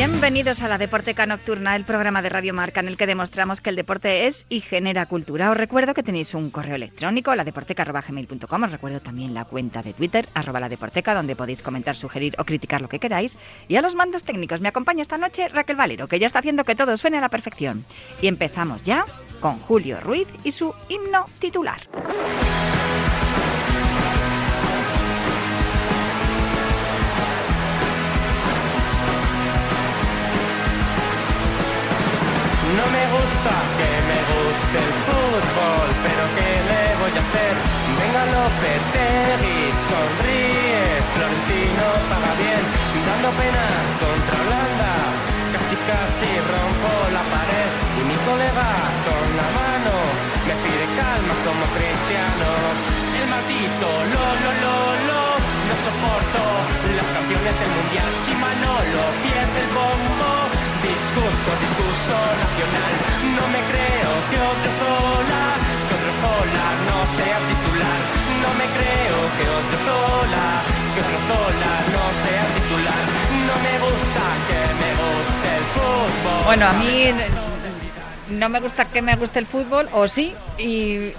Bienvenidos a la Deporteca Nocturna, el programa de Radio Marca en el que demostramos que el deporte es y genera cultura. Os recuerdo que tenéis un correo electrónico, ladeporteca.gmail.com. Os recuerdo también la cuenta de Twitter, arroba la Deporteca, donde podéis comentar, sugerir o criticar lo que queráis. Y a los mandos técnicos me acompaña esta noche Raquel Valero, que ya está haciendo que todo suene a la perfección. Y empezamos ya con Julio Ruiz y su himno titular. Venga Lopetegui, sonríe, Florentino paga bien, dando pena contra Holanda. Casi casi rompo la pared y mi colega con la mano me pide calma como cristiano. El maldito lo lo lo lo no soporto las canciones del mundial si Manolo pierde el bombo disgusto, disgusto nacional. No me creo que otro otro Zola no sea titular. No me creo que otro Zola, que otro Zola no sea titular. No me gusta que me guste el fútbol. Bueno, a mí no me gusta que me guste el fútbol, o sí, y,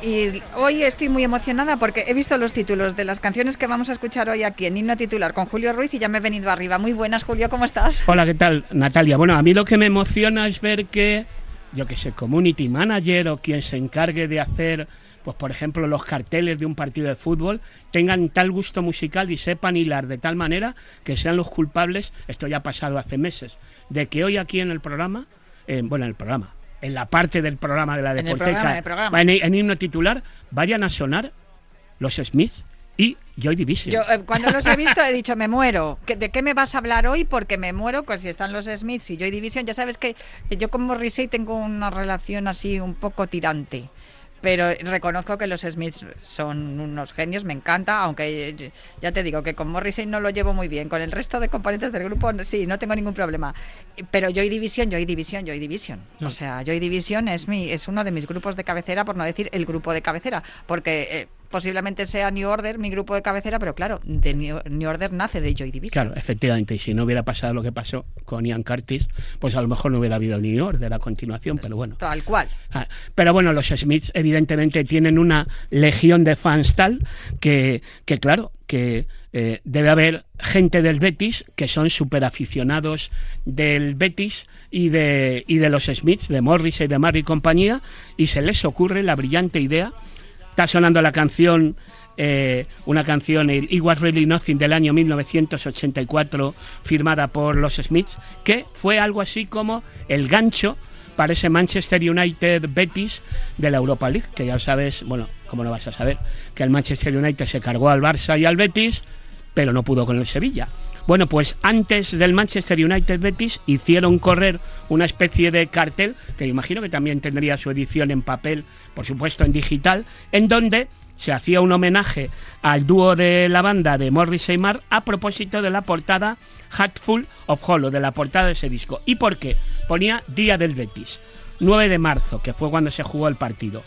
hoy estoy muy emocionada porque he visto los títulos de las canciones que vamos a escuchar hoy aquí en Himno Titular con Julio Ruiz y ya me he venido arriba. Muy buenas, Julio, ¿cómo estás? Hola, ¿qué tal, Natalia? Bueno, a mí lo que me emociona es ver que, yo que sé, community manager o quien se encargue de hacer pues por ejemplo los carteles de un partido de fútbol tengan tal gusto musical y sepan hilar de tal manera que sean los culpables, esto ya ha pasado hace meses, de que hoy aquí en el programa, eh, bueno, en el programa, en la parte del programa de la Deporteca, en, en, himno titular, vayan a sonar los Smith y Joy Division. Yo, eh, cuando los he visto he dicho, me muero. ¿De qué me vas a hablar hoy? Porque me muero, pues si están los Smiths y Joy Division, ya sabes que yo con Morrissey tengo una relación así un poco tirante pero reconozco que los Smiths son unos genios, me encanta, aunque ya te digo que con Morrissey no lo llevo muy bien, con el resto de componentes del grupo sí, no tengo ningún problema. Pero Joy Division, Joy Division, Joy Division. O sea, Joy Division es mi es uno de mis grupos de cabecera, por no decir el grupo de cabecera, porque eh, posiblemente sea New Order mi grupo de cabecera, pero claro, de New, Order nace de Joy Division. Claro, efectivamente, y si no hubiera pasado lo que pasó con Ian Curtis, pues a lo mejor no hubiera habido New Order a continuación, pero bueno. Tal cual. Ah, pero bueno, los Smiths evidentemente tienen una legión de fans tal que, que claro, que eh, debe haber gente del Betis que son súper aficionados del Betis y de, y de los Smiths, de Morris y de Mary y compañía, y se les ocurre la brillante idea Está sonando la canción, eh, una canción, el It Was Really Nothing del año 1984, firmada por los Smiths, que fue algo así como el gancho para ese Manchester United Betis de la Europa League, que ya sabes, bueno, ¿cómo lo vas a saber? Que el Manchester United se cargó al Barça y al Betis, pero no pudo con el Sevilla. Bueno, pues antes del Manchester United Betis hicieron correr una especie de cartel, que imagino que también tendría su edición en papel por supuesto en digital, en donde se hacía un homenaje al dúo de la banda de Morris y Mar a propósito de la portada Hatful of Hollow, de la portada de ese disco. ¿Y por qué? Ponía Día del Betis, 9 de marzo, que fue cuando se jugó el partido.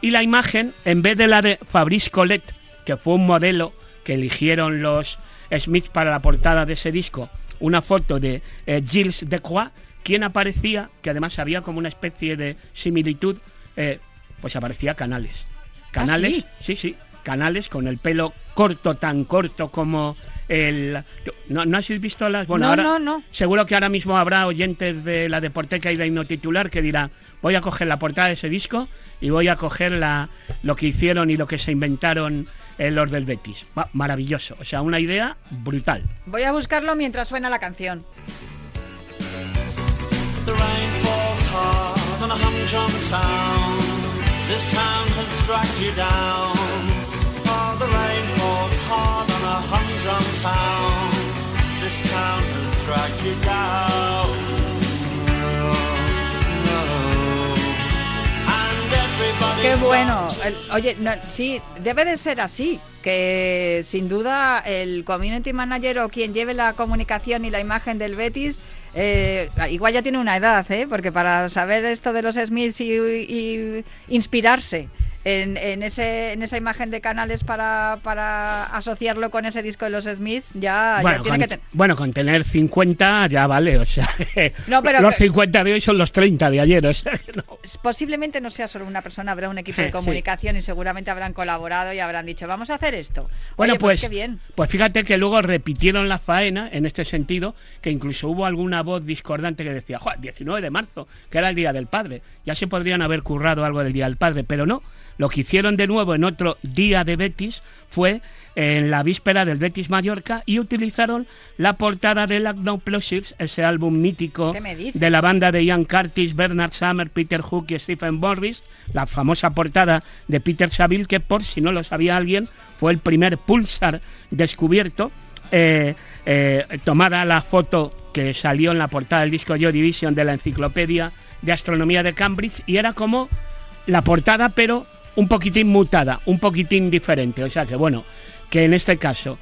Y la imagen, en vez de la de Fabrice Colette, que fue un modelo que eligieron los Smiths para la portada de ese disco, una foto de eh, Gilles Decroix, quien aparecía, que además había como una especie de similitud eh, pues aparecía Canales. Canales, ¿Ah, sí? sí, Canales con el pelo corto, tan corto como el... ¿No, ¿no has visto las...? Bueno, no, no, no. Seguro que ahora mismo habrá oyentes de la Deporteca y de Himno Titular que dirán, voy a coger la portada de ese disco y voy a coger la, lo que hicieron y lo que se inventaron los del Betis. maravilloso, o sea, una idea brutal. Voy a buscarlo mientras suena la canción. This town has dragged you down. Qué bueno. Oye, no, sí, debe de ser así, que sin duda el community manager o quien lleve la comunicación y la imagen del Betis eh, igual ya tiene una edad, ¿eh? porque para saber esto de los Smiths y, inspirarse en, en ese, en esa imagen de canales para, para asociarlo con ese disco de los Smiths, ya, ya Bueno tiene con, que tener. bueno, con tener 50 ya vale, o sea, No, pero los que- 50 de hoy son los 30 de ayer, o sea, que no. Posiblemente no sea solo una persona, habrá un equipo de sí. comunicación y seguramente habrán colaborado y habrán dicho, vamos a hacer esto. Bueno, Oye, pues, qué bien. pues fíjate que luego repitieron la faena en este sentido, que incluso hubo alguna voz discordante que decía, "Joder, 19 de marzo, que era el Día del Padre, ya se podrían haber currado algo del Día del Padre, pero no, lo que hicieron de nuevo en otro Día de Betis fue en la víspera del Betis Mallorca y utilizaron la portada del Agnoplosives, ese álbum mítico de la banda de Ian Curtis, Bernard Summer, Peter Hook y Stephen Morris, la famosa portada de Peter Saville, que por si no lo sabía alguien, fue el primer pulsar descubierto, eh, eh, tomada la foto que salió en la portada del disco Joy Division de la Enciclopedia de Astronomía de Cambridge, y era como la portada, pero un poquitín mutada, un poquitín diferente. O sea que, bueno, que en este caso,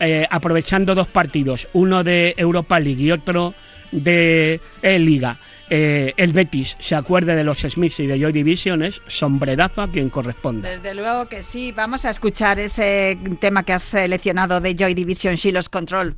eh, aprovechando dos partidos, uno de Europa League y otro de eh, Liga, eh, el Betis se acuerde de los Smiths y de Joy Division, es sombrerazo a quien corresponde. Desde luego que sí. Vamos a escuchar ese tema que has seleccionado de Joy Division, Shilos Control.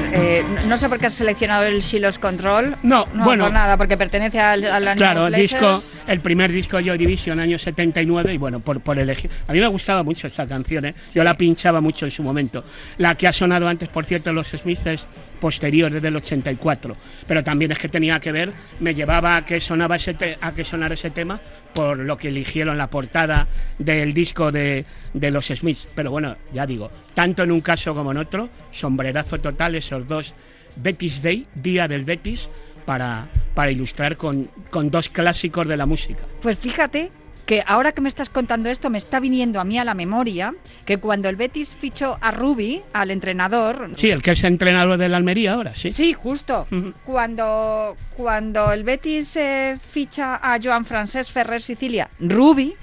Ver, eh, no sé por qué has seleccionado el Shilos Control. No, bueno. por nada, porque pertenece al, al Animal Claro, el disco, el primer disco Joy Division, año 79, y bueno, por, por elegir. A mí me gustaba mucho esta canción, ¿eh? yo la pinchaba mucho en su momento. La que ha sonado antes, por cierto, los Smiths posterior, desde el 84. Pero también es que tenía que ver, me llevaba a que, sonaba ese a que sonara ese tema por lo que eligieron la portada del disco de, de los Smiths. Pero bueno, ya digo, tanto en un caso como en otro, sombrerazo total esos dos Betis Day, Día del Betis, para, para ilustrar con, con dos clásicos de la música. Pues fíjate que ahora que me estás contando esto, me está viniendo a mí a la memoria que cuando el Betis fichó a Ruby, al entrenador, Sí, el que es entrenador del Almería ahora, sí. Sí, justo. Cuando, cuando el Betis eh, ficha a Joan Francesc Ferrer Sicilia, Ruby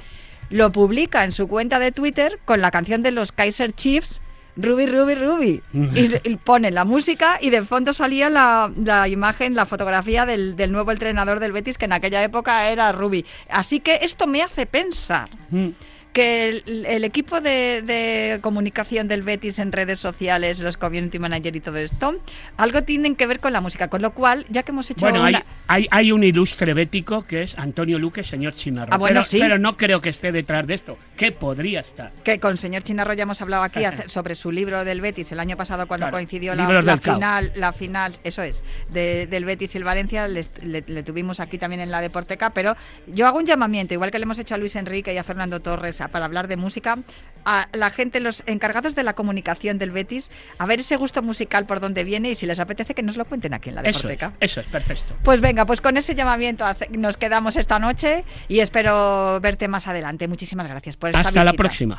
lo publica en su cuenta de Twitter con la canción de los Kaiser Chiefs. Ruby, Ruby, Ruby. Y, y pone la música y de fondo salía la, la imagen, la fotografía del, del nuevo entrenador del Betis, que en aquella época era Ruby. Así que esto me hace pensar Mm. Que el, el equipo de, de comunicación del Betis en redes sociales, los community manager y todo esto, algo tienen que ver con la música. Con lo cual, ya que hemos hecho Bueno, hay, una- hay, hay un ilustre bético que es Antonio Luque, señor Chinarro. Ah, bueno, pero, sí. pero no creo que esté detrás de esto. ¿Qué podría estar? que con señor Chinarro ya hemos hablado aquí sobre su libro del Betis el año pasado cuando Claro, coincidió la, final, la final, eso es, de- del Betis y el Valencia, le tuvimos aquí también en la Deporteca, pero yo hago un llamamiento, igual que le hemos hecho a Luis Enrique y a Fernando Torres a- para hablar de música, a la gente, los encargados de la comunicación del Betis, a ver ese gusto musical por dónde viene y si les apetece que nos lo cuenten aquí en la Eso es, Deporteca. eso es, perfecto. Pues venga, pues con ese llamamiento nos quedamos esta noche y espero verte más adelante. Muchísimas gracias por esta Hasta la próxima.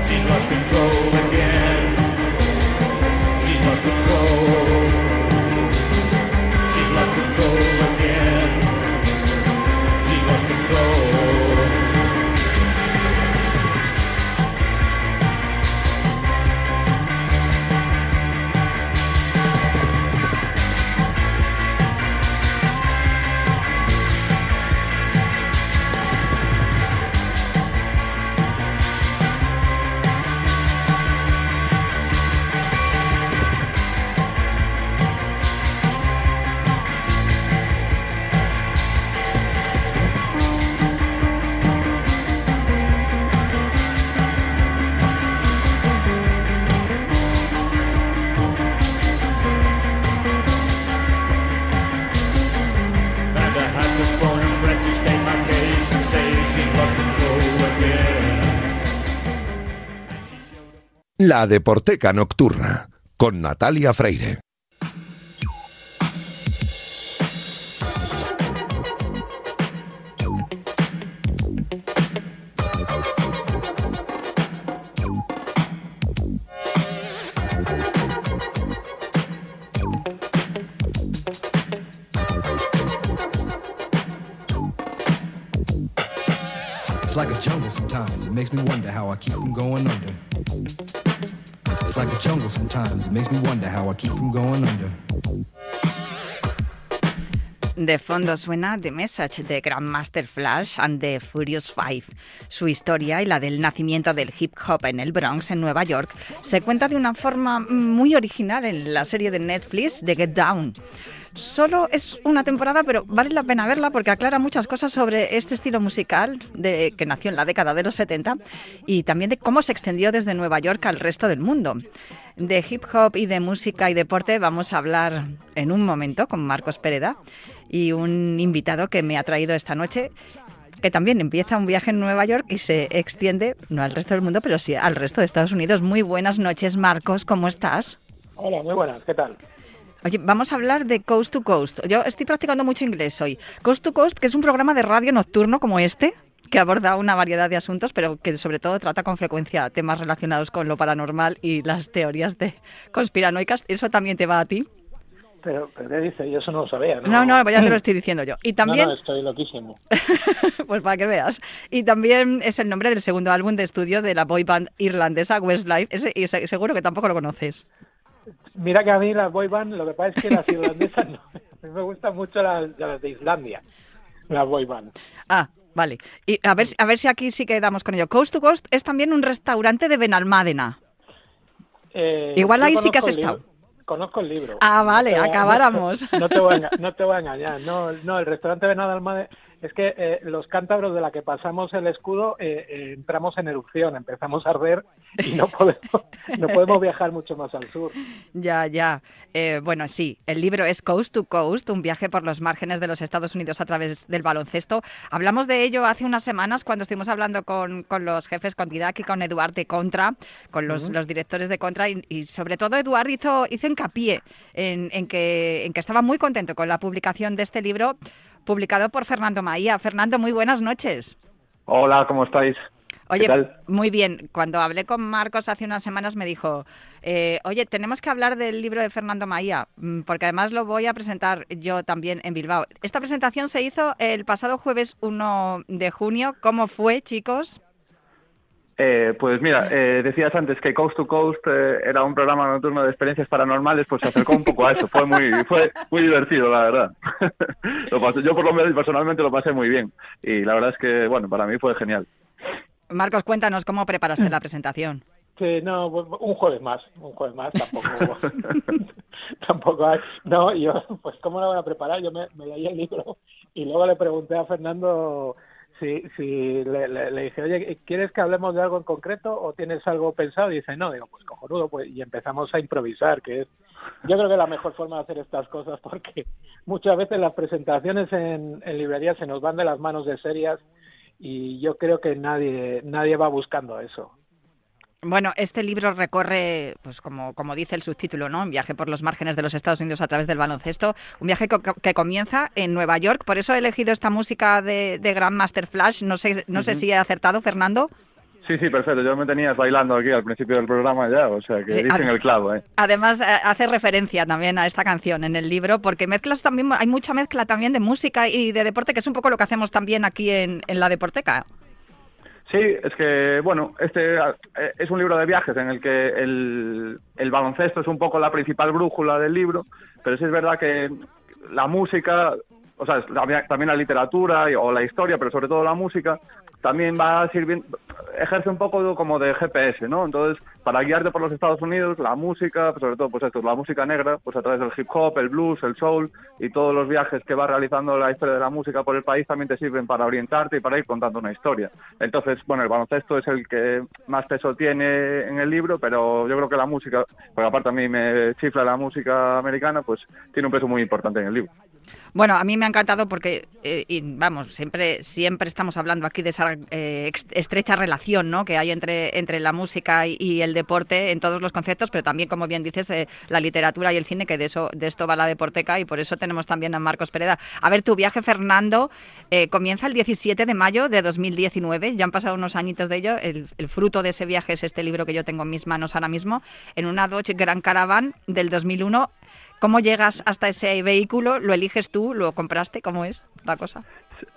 She's La Deporteca Nocturna con Natalia Freire. It's like a jungle sometimes. It makes me wonder how I keep from going under. Like a jungle sometimes. Makes me wonder how I keep from going under. De fondo suena The Message de Grandmaster Flash and the Furious Five. Su historia y la del nacimiento del hip hop en el Bronx, en Nueva York, se cuenta de una forma muy original en la serie de Netflix de Get Down. Solo es una temporada, pero vale la pena verla porque aclara muchas cosas sobre este estilo musical de, que nació en la década de los 70 y también de cómo se extendió desde Nueva York al resto del mundo. De hip hop y de música y deporte vamos a hablar en un momento con Marcos Pereda y un invitado que me ha traído esta noche que también empieza un viaje en Nueva York y se extiende, no al resto del mundo, pero sí al resto de Estados Unidos. Muy buenas noches, Marcos, ¿cómo estás? Hola, muy buenas, ¿qué tal? Oye, vamos a hablar de Coast to Coast. Yo estoy practicando mucho inglés hoy. Coast to Coast, que es un programa de radio nocturno como este, que aborda una variedad de asuntos, pero que sobre todo trata con frecuencia temas relacionados con lo paranormal y las teorías de conspiranoicas. ¿Eso también te va a ti? Pero, pero ¿qué dice? Yo eso no lo sabía. No, no, ya te lo estoy diciendo yo. Y también... No, no, estoy loquísimo. pues para que veas. Y también es el nombre del segundo álbum de estudio de la boy band irlandesa Westlife. Ese, y se- seguro que tampoco lo conoces. Mira que a mí las boy band, lo que pasa es que las irlandesas no. A mí me gustan mucho las, las de Islandia, las boy band. Ah, vale. Y a ver, a ver si aquí sí quedamos con ello. Coast to Coast es también un restaurante de Benalmádena. Eh, Igual ahí sí que has estado. libro, Conozco el libro. Ah, vale, acabáramos. No, te voy a, no te voy a engañar. No, no el restaurante Benalmádena es que eh, los cántabros de la que pasamos el escudo eh, eh, entramos en erupción, empezamos a arder y no podemos, no podemos viajar mucho más al sur. Ya, ya. Bueno, sí, el libro es Coast to Coast, un viaje por los márgenes de los Estados Unidos a través del baloncesto. Hablamos de ello hace unas semanas cuando estuvimos hablando con, con los jefes, con Didac y con Eduard de Contra, con los, los directores de Contra, y, y sobre todo Eduard hizo, hizo hincapié en, en que, en que estaba muy contento con la publicación de este libro publicado por Fernando Maía. Fernando, muy buenas noches. Hola, ¿cómo estáis? Oye, muy bien. Cuando hablé con Marcos hace unas semanas me dijo, eh, oye, tenemos que hablar del libro de Fernando Maía, mm, porque además lo voy a presentar yo también en Bilbao. Esta presentación se hizo el pasado jueves 1 de junio. ¿Cómo fue, chicos? Eh, pues mira, eh, decías antes que Coast to Coast eh, era un programa nocturno de experiencias paranormales, pues se acercó un poco a eso. Fue muy, fue muy divertido, la verdad. Lo pasé- yo por lo menos personalmente lo pasé muy bien y la verdad es que, bueno, para mí fue genial. Marcos, cuéntanos cómo preparaste la presentación. Sí, no, un jueves más, un jueves más, tampoco, tampoco hay. No, yo, pues, ¿cómo lo voy a preparar? Yo me, me leí el libro y luego le pregunté a Fernando si, si le, le- dije, oye, ¿quieres que hablemos de algo en concreto o tienes algo pensado? Y dice, no, digo, pues cojonudo, pues, y empezamos a improvisar, que es, yo creo que la mejor forma de hacer estas cosas porque muchas veces las presentaciones en, en librerías se nos van de las manos de serias y yo creo que nadie, nadie va buscando eso. Bueno, este libro recorre, pues como, como dice el subtítulo, ¿no? Un viaje por los márgenes de los Estados Unidos a través del baloncesto. Un viaje co- que comienza en Nueva York. Por eso he elegido esta música de, de Grandmaster Flash. No sé, no sé si he acertado, Fernando. Sí, sí, perfecto. Yo me tenías bailando aquí al principio del programa ya, o sea que Sí, dicen el clavo, ¿eh? Además, eh, hace referencia también a esta canción en el libro, porque mezclas también, hay mucha mezcla también de música y de deporte, que es un poco lo que hacemos también aquí en, en la Deporteca. Sí, es que, bueno, este eh, es un libro de viajes en el que el, el baloncesto es un poco la principal brújula del libro, pero sí es verdad que la música, o sea, también la literatura o la historia, pero sobre todo la música, también va sirviendo, ejerce un poco como de GPS, ¿no? Entonces, para guiarte por los Estados Unidos, la música, sobre todo, pues esto, la música negra, pues a través del hip hop, el blues, el soul y todos los viajes que va realizando la historia de la música por el país también te sirven para orientarte y para ir contando una historia. Entonces, bueno, el baloncesto es el que más peso tiene en el libro, pero yo creo que la música, porque aparte a mí me chifla la música americana, pues tiene un peso muy importante en el libro. Bueno, a mí me ha encantado porque, eh, vamos, siempre, siempre estamos hablando aquí de esa eh, estrecha relación ¿no? que hay entre, entre la música y el deporte en todos los conceptos, pero también, como bien dices, eh, la literatura y el cine, que de eso de esto va la deporteca y por eso tenemos también a Marcos Pereda. A ver, tu viaje, Fernando, eh, comienza el 17 de mayo de 2019, ya han pasado unos añitos de ello, el, el fruto de ese viaje es este libro que yo tengo en mis manos ahora mismo, en una Dodge Grand Caravan del 2001. ¿Cómo llegas hasta ese vehículo? ¿Lo eliges tú? ¿Lo compraste? ¿Cómo es la cosa?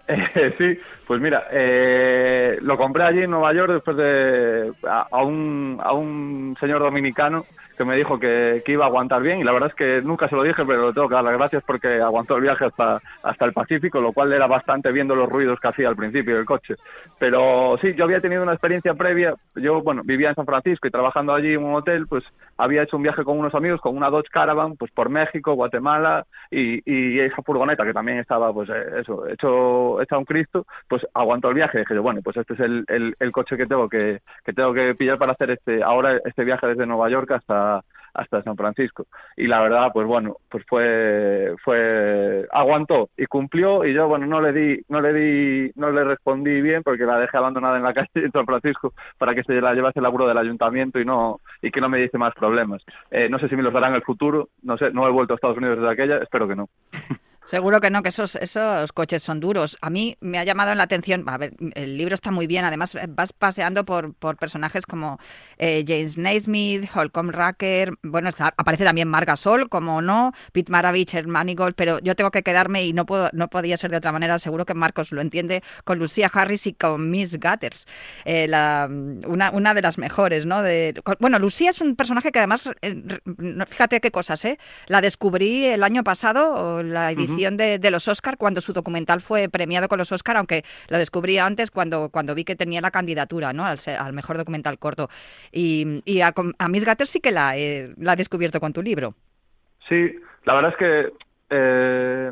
Sí, pues mira, eh, lo compré allí en Nueva York después de a un, a un señor dominicano que me dijo que, que iba a aguantar bien y la verdad es que nunca se lo dije, pero le tengo que dar las gracias porque aguantó el viaje hasta, hasta el Pacífico, lo cual era bastante viendo los ruidos que hacía al principio del coche. Pero sí, yo había tenido una experiencia previa, yo bueno, vivía en San Francisco y trabajando allí en un hotel, pues había hecho un viaje con unos amigos con una Dodge Caravan, pues por México, Guatemala y, y esa furgoneta que también estaba pues eh, eso, hecho, hecha un Cristo, pues aguantó el viaje. dije yo, bueno, pues este es el, el, el coche que tengo que, que tengo que pillar para hacer este ahora este viaje desde Nueva York hasta hasta San Francisco. Y la verdad pues bueno pues fue fue aguantó y cumplió y yo bueno no le di no le di no le respondí bien porque la dejé abandonada en la calle en San Francisco para que se la llevase el laburo del ayuntamiento y no y que no me diese más problemas. Eh, no sé si me los darán en el futuro no sé no he vuelto a Estados Unidos desde aquella espero que no Seguro que no, que esos, esos coches son duros. A mí me ha llamado la atención, a ver, el libro está muy bien, además eh, vas paseando por, por personajes como eh, James Naismith, Holcomb Racker, bueno, está, aparece también Marga Sol, como no, Pete Maravich, el Manigold, pero yo tengo que quedarme y no puedo, no podía ser de otra manera, seguro que Marcos lo entiende, con Lucia Harris y con Miss Gutters, eh, la, una, una de las mejores, ¿no? De, con- bueno, Lucía es un personaje que además, eh, fíjate qué cosas, ¿eh? La descubrí el año pasado, o la edición de, de los Oscar, cuando su documental fue premiado con los Oscar, aunque lo descubrí antes cuando, cuando vi que tenía la candidatura, ¿no? Al, al mejor documental corto. Y, y a, a Miss Gutters sí que la, he- la he descubierto con tu libro. Sí, la verdad es que eh,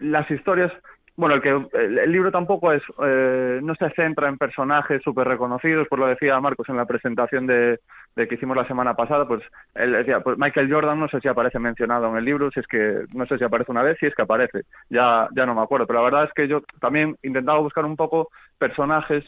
las historias, bueno, el que el, libro tampoco es, eh, no se centra en personajes súper reconocidos, pues lo decía Marcos en la presentación de, de que hicimos la semana pasada, pues él decía, pues Michael Jordan no sé si aparece mencionado en el libro, si es que, no sé si aparece una vez, si es que aparece, ya, ya no me acuerdo, pero la verdad es que yo también intentaba buscar un poco personajes,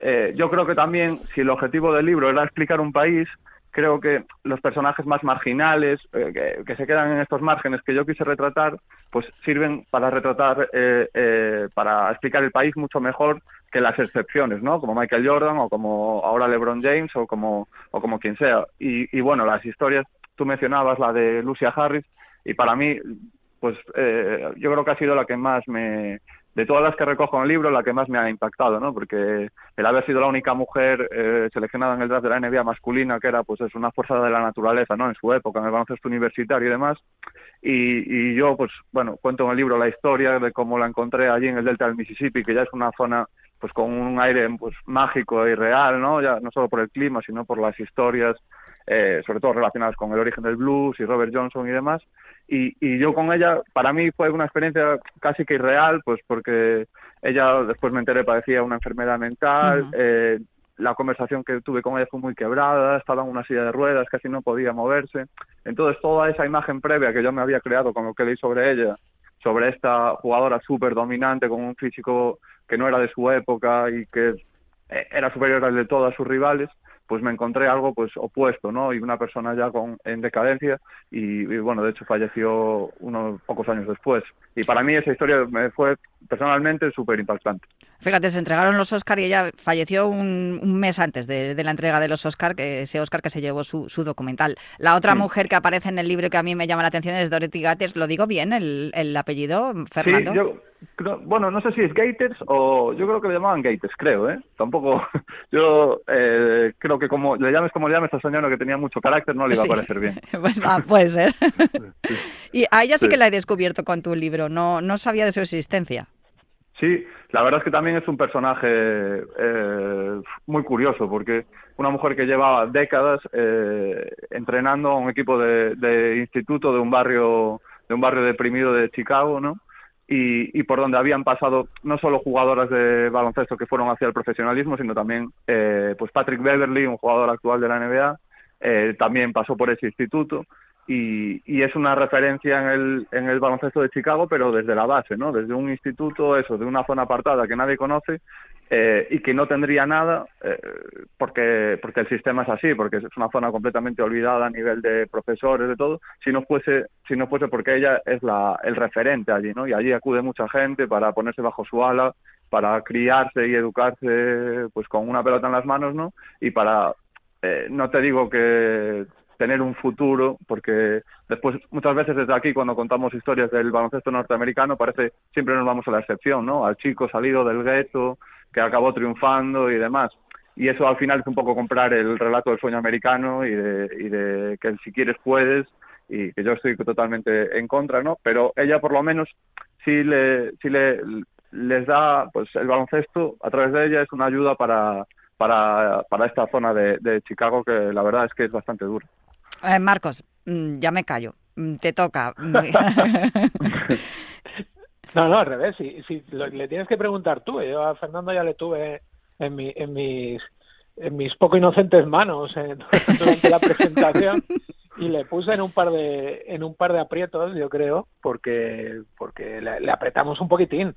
eh, yo creo que también, si el objetivo del libro era explicar un país, creo que los personajes más marginales, eh, que, se quedan en estos márgenes que yo quise retratar, pues sirven para retratar, eh, eh, para explicar el país mucho mejor que las excepciones, ¿no? Como Michael Jordan o como ahora LeBron James o como, o como quien sea. Y, y bueno, las historias, tú mencionabas la de Lucia Harris y para mí, pues eh, yo creo que ha sido la que más me, de todas las que recojo en el libro, la que más me ha impactado, ¿no? Porque el haber sido la única mujer eh, seleccionada en el draft de la NBA masculina, que era pues es una fuerza de la naturaleza, ¿no? En su época, en el baloncesto universitario y demás. Y, y yo, pues, bueno, cuento en el libro la historia de cómo la encontré allí en el delta del Mississippi, que ya es una zona pues con un aire pues mágico y real, ¿no? Ya no solo por el clima, sino por las historias, eh, sobre todo relacionadas con el origen del blues y Robert Johnson y demás. Y, y yo con ella, para mí fue una experiencia casi que irreal, pues porque ella después me enteré padecía una enfermedad mental, Ujú. eh, la conversación que tuve con ella fue muy quebrada, estaba en una silla de ruedas, casi no podía moverse. Entonces toda esa imagen previa que yo me había creado con lo que leí sobre ella, sobre esta jugadora súper dominante con un físico que no era de su época y que eh, era superior al de todas sus rivales, pues me encontré algo pues opuesto, ¿no? Y una persona ya con en decadencia y, y, bueno, de hecho falleció unos pocos años después. Y para mí esa historia me fue personalmente súper impactante. Fíjate, se entregaron los Oscar y ella falleció un, un mes antes de, de la entrega de los Oscar, que ese Oscar que se llevó su, su documental. La otra Sí. mujer que aparece en el libro que a mí me llama la atención es Dorothy Gates. ¿Lo digo bien el, el apellido, Fernando? Sí, yo, creo- bueno, no sé si es Gators o yo creo que le llamaban Gators, creo, ¿eh? Tampoco, yo eh, creo que como le llames como le llames a señora que tenía mucho carácter, no le iba Sí. a parecer bien. Pues, ah, puede ser. Sí. y a ella sí Sí. que la he descubierto con tu libro, no, no sabía de su existencia. Sí, la verdad es que también es un personaje eh, muy curioso porque una mujer que lleva décadas eh, entrenando a un equipo de, instituto de un barrio de un barrio deprimido de Chicago, ¿no? Y, y por donde habían pasado no solo jugadoras de baloncesto que fueron hacia el profesionalismo, sino también eh, pues Patrick Beverly, un jugador actual de la NBA, eh, también pasó por ese instituto y, y es una referencia en el, en el baloncesto de Chicago, pero desde la base, ¿no? Desde un instituto, eso, de una zona apartada que nadie conoce, eh, y que no tendría nada eh, porque porque el sistema es así porque es una zona completamente olvidada a nivel de profesores de todo si no fuese si no fuese porque ella es la el referente allí no y allí acude mucha gente para ponerse bajo su ala para criarse y educarse pues con una pelota en las manos no y para eh, no te digo que tener un futuro, porque después muchas veces desde aquí cuando contamos historias del baloncesto norteamericano parece siempre nos vamos a la excepción, ¿no? Al chico salido del gueto que acabó triunfando y demás. Y eso al final es un poco comprar el relato del sueño americano y de, y de que si quieres puedes y que yo estoy totalmente en contra, ¿no? Pero ella por lo menos sí le, sí le les da pues el baloncesto a través de ella es una ayuda para para, para esta zona de, de Chicago que la verdad es que es bastante dura. Eh, Marcos, mm, ya me callo. Mm, Te toca. No, no, al revés. Si, lo- le tienes que preguntar tú. Yo a Fernando ya le tuve en, mi, en mis en mis poco inocentes manos eh, durante la presentación y le puse en un par de en un par de aprietos, yo creo, porque porque le apretamos un poquitín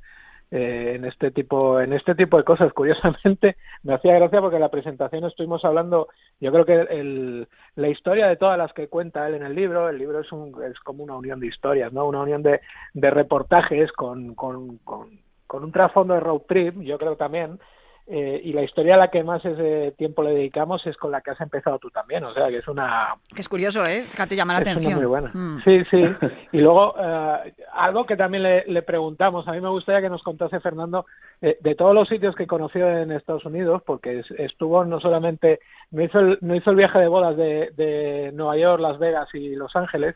eh, en este tipo en este tipo de cosas. Curiosamente me hacía gracia porque en la presentación estuvimos hablando. Yo creo que el, la historia de todas las que cuenta él en el libro, el libro es un es como una unión de historias, no, una unión de, de reportajes con, con, con, con un trasfondo de road trip. Yo creo también. Eh, y la historia a la que más ese tiempo le dedicamos es con la que has empezado tú también, o sea que es una, que es curioso, ¿eh? Fíjate, llama la es una atención. muy buena. Mm. Sí, sí. Y luego, eh, algo que también le, le preguntamos, a mí me gustaría que nos contase Fernando, eh, de todos los sitios que conoció en Estados Unidos, porque es- estuvo no solamente, no hizo el, no hizo el viaje de bodas de, de Nueva York, Las Vegas y Los Ángeles,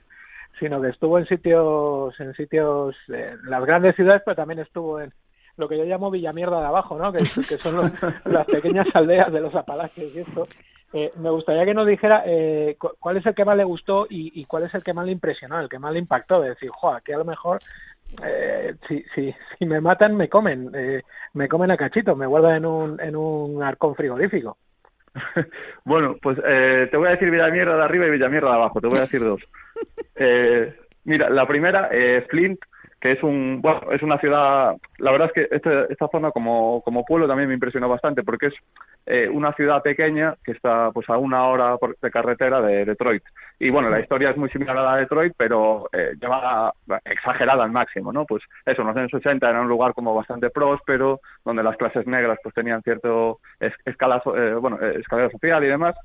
sino que estuvo en sitios, en sitios, en las grandes ciudades, pero también estuvo en lo que yo llamo Villamierda de abajo, ¿no? Que, que son los- las pequeñas aldeas de los Apalaches y esto. Eh, me gustaría que nos dijera eh, cu- cuál es el que más le gustó y, y cuál es el que más le impresionó, el que más le impactó. De decir, jo, aquí a lo mejor eh, si, si, si me matan, me comen, eh, me comen a cachito, me guardan en un, en un arcón frigorífico. Bueno, pues eh, te voy a decir Villamierda de arriba y Villamierda de abajo, te voy a decir dos. Eh, mira, la primera, eh, Flint, que es un bueno, es una ciudad, la verdad es que este- esta zona como, como pueblo también me impresionó bastante porque es eh, una ciudad pequeña que está pues a una hora por- de carretera de Detroit. Y bueno, la historia es muy similar a la de Detroit, pero eh, llevada exagerada al máximo, ¿no? Pues eso, en los años 80 era un lugar como bastante próspero, donde las clases negras pues tenían cierto es- escala, eh, bueno, eh, escalera social y demás,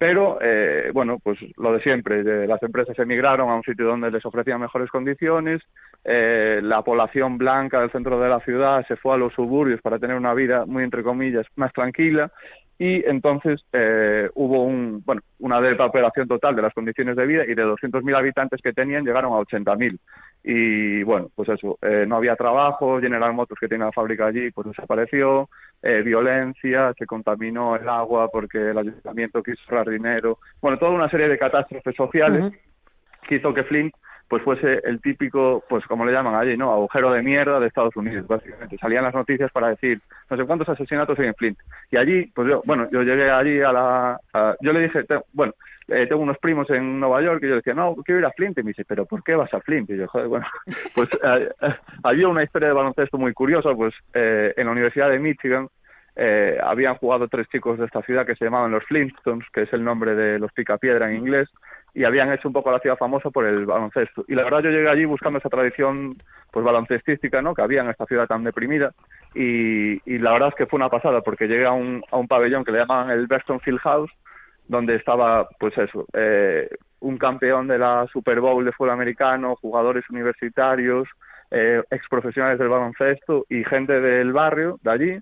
pero eh, bueno, pues lo de siempre, de- las empresas emigraron a un sitio donde les ofrecían mejores condiciones, eh, la población blanca del centro de la ciudad se fue a los suburbios para tener una vida muy entre comillas más tranquila y entonces eh, hubo un, bueno, una depauperación total de las condiciones de vida y de 200.000 habitantes que tenían llegaron a 80.000 y bueno, pues eso, eh, no había trabajo, General Motors que tiene la fábrica allí pues desapareció, eh, violencia, se contaminó el agua porque el ayuntamiento quiso ahorrar dinero, bueno, toda una serie de catástrofes sociales que hizo que Flint pues fuese el típico, pues como le llaman allí, ¿no? Agujero de mierda de Estados Unidos, básicamente. Salían las noticias para decir no sé cuántos asesinatos hay en Flint. Y allí, pues yo, bueno, yo llegué allí a la... yo le dije, bueno, eh, tengo unos primos en Nueva York y yo decía, no, quiero ir a Flint. Y me dice, ¿pero por qué vas a Flint? Y yo, joder, bueno, pues eh, eh, había una historia de baloncesto muy curiosa, pues en la Universidad de Michigan habían jugado tres chicos de esta ciudad que se llamaban los Flintstones, que es el nombre de los picapiedra en inglés, y habían hecho un poco la ciudad famosa por el baloncesto. Y la verdad yo llegué allí buscando esa tradición pues baloncestística ¿no? que había en esta ciudad tan deprimida y, y la verdad es que fue una pasada porque llegué a un, a un pabellón que le llamaban el Beston Field House donde estaba pues eso eh, un campeón de la Super Bowl de fútbol americano, jugadores universitarios, eh, ex profesionales del baloncesto y gente del barrio de allí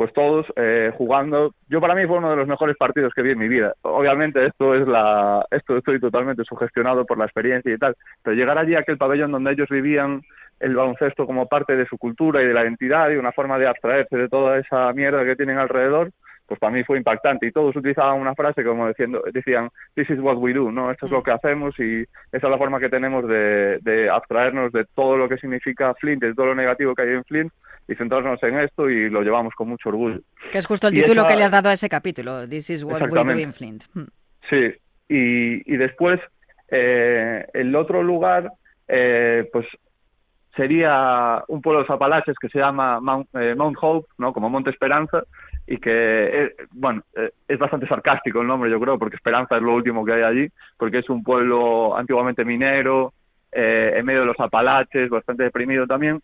pues todos eh, jugando. Yo para mí fue uno de los mejores partidos que vi en mi vida. Obviamente esto es la, esto estoy totalmente sugestionado por la experiencia y tal, pero llegar allí a aquel pabellón donde ellos vivían el baloncesto como parte de su cultura y de la identidad y una forma de abstraerse de toda esa mierda que tienen alrededor, pues para mí fue impactante y todos utilizaban una frase como diciendo, decían, this is what we do, ¿no? Esto es lo que hacemos y esa es la forma que tenemos de, de abstraernos de todo lo que significa Flint, de todo lo negativo que hay en Flint y centrarnos en esto y lo llevamos con mucho orgullo. Que es justo el Y título esa- que le has dado a ese capítulo. This is what we do in Flint. Mm. Sí, y, y después eh, el otro lugar, eh, pues sería un pueblo de los Apalaches que se llama Mount, eh, Mount Hope, ¿no? Como Monte Esperanza, y que, eh, bueno, eh, es bastante sarcástico el nombre, yo creo, porque Esperanza es lo último que hay allí, porque es un pueblo antiguamente minero, eh, en medio de los Apalaches, bastante deprimido también.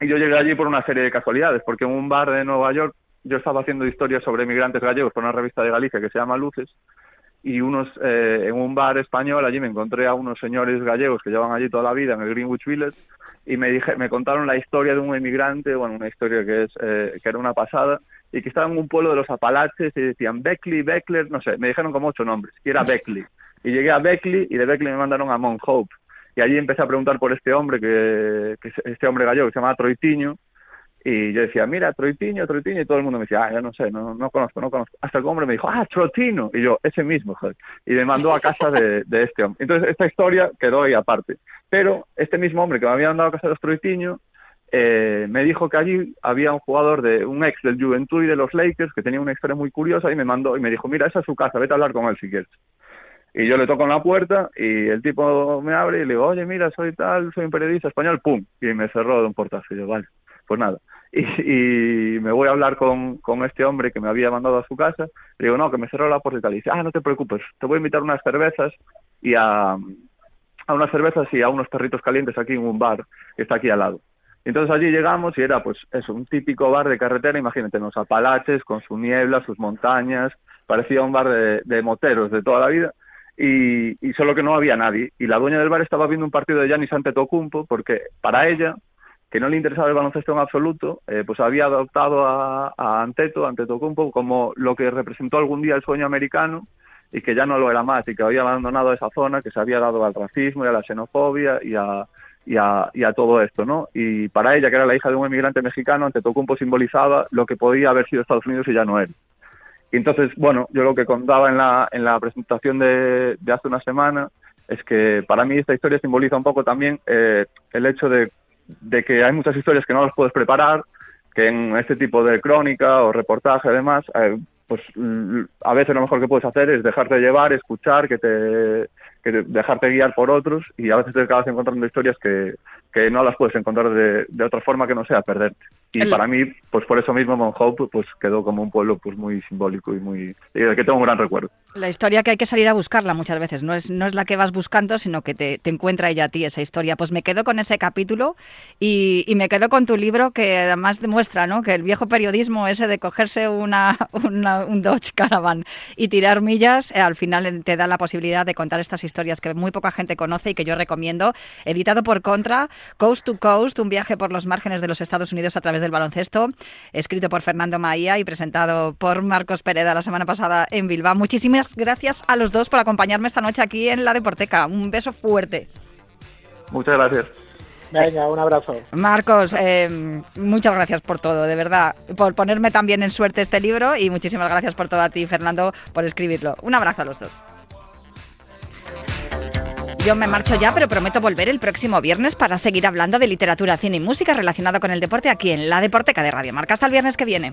Y yo llegué allí por una serie de casualidades, porque en un bar de Nueva York yo estaba haciendo historias sobre migrantes gallegos por una revista de Galicia que se llama Luces, y unos eh, en un bar español allí me encontré a unos señores gallegos que llevan allí toda la vida en el Greenwich Village y me dije me contaron la historia de un emigrante bueno una historia que es eh, que era una pasada y que estaba en un pueblo de los Apalaches y decían Beckley Beckler no sé me dijeron como ocho nombres y era Beckley. Y llegué a Beckley y de Beckley me mandaron a Mount Hope. Y allí empecé a preguntar por este hombre que, que es- este hombre gallego que se llama Troitiño y yo decía, mira, Troitiño, Troitiño, y todo el mundo me decía, ah, ya no sé, no, no conozco, no conozco. Hasta el hombre me dijo, ah, Trotino, y yo, ese mismo, joder. Y me mandó a casa de, de este hombre. Entonces, esta historia quedó ahí aparte. Pero este mismo hombre que me había mandado a casa de los Troitiño, eh, me dijo que allí había un jugador de un ex del Juventud y de los Lakers que tenía una historia muy curiosa y me mandó y me dijo, mira, esa es su casa, vete a hablar con él si quieres. Y yo le toco en la puerta y el tipo me abre y le digo, oye, mira, soy tal, soy un periodista español, pum, y me cerró de un portazo. Y yo, vale, pues nada. Y, y me voy a hablar con, con este hombre que me había mandado a su casa. Le digo, no, que me cerró la puerta y tal. Y dice, ah, no te preocupes, te voy a invitar unas cervezas y a, a unas cervezas y a unos perritos calientes aquí en un bar que está aquí al lado. Entonces allí llegamos y era pues eso, un típico bar de carretera, imagínate, los Apalaches, con su niebla, sus montañas, parecía un bar de, de moteros de toda la vida y, y solo que no había nadie. Y la dueña del bar estaba viendo un partido de Giannis Antetokounmpo porque para ella, que no le interesaba el baloncesto en absoluto, eh, pues había adoptado a, a Anteto, Antetokounmpo, como lo que representó algún día el sueño americano y que ya no lo era más y que había abandonado esa zona, que se había dado al racismo y a la xenofobia y a, y a, todo esto, ¿no? Y para ella, que era la hija de un emigrante mexicano, Antetokounmpo simbolizaba lo que podía haber sido Estados Unidos y ya no era. Y entonces, bueno, yo lo que contaba en la, en la presentación de, de hace una semana es que para mí esta historia simboliza un poco también eh, el hecho de, de que hay muchas historias que no las puedes preparar, que en este tipo de crónica o reportaje además, eh, pues a veces lo mejor que puedes hacer es dejarte llevar, escuchar, que te, que te- dejarte guiar por otros y a veces te acabas encontrando historias que, que no las puedes encontrar de, de otra forma que no sea perderte. Y El- para mí, pues por eso mismo Mount Hope pues quedó como un pueblo pues muy simbólico y muy y que tengo un gran recuerdo. La historia que hay que salir a buscarla muchas veces, no es, no es la que vas buscando, sino que te, te encuentra ella a ti esa historia. Pues me quedo con ese capítulo y, y me quedo con tu libro que además demuestra ¿no? que el viejo periodismo ese de cogerse una, una- un Dodge Caravan y tirar millas, eh, al final te da la posibilidad de contar estas historias que muy poca gente conoce y que yo recomiendo. Editado por Contra, Coast to Coast, un viaje por los márgenes de los Estados Unidos a través del baloncesto, escrito por Fernando Maía y presentado por Marcos Pereda la semana pasada en Bilbao. Muchísimas gracias a los dos por acompañarme esta noche aquí en la Deporteca. Un beso fuerte. Muchas gracias. Venga, un abrazo. Marcos, eh, muchas gracias por todo, de verdad, por ponerme también en suerte este libro y muchísimas gracias por todo a ti, Fernando, por escribirlo. Un abrazo a los dos. Yo me marcho ya, pero prometo volver el próximo viernes para seguir hablando de literatura, cine y música relacionado con el deporte aquí en la Deporteca de Radio Marca. Hasta el viernes que viene.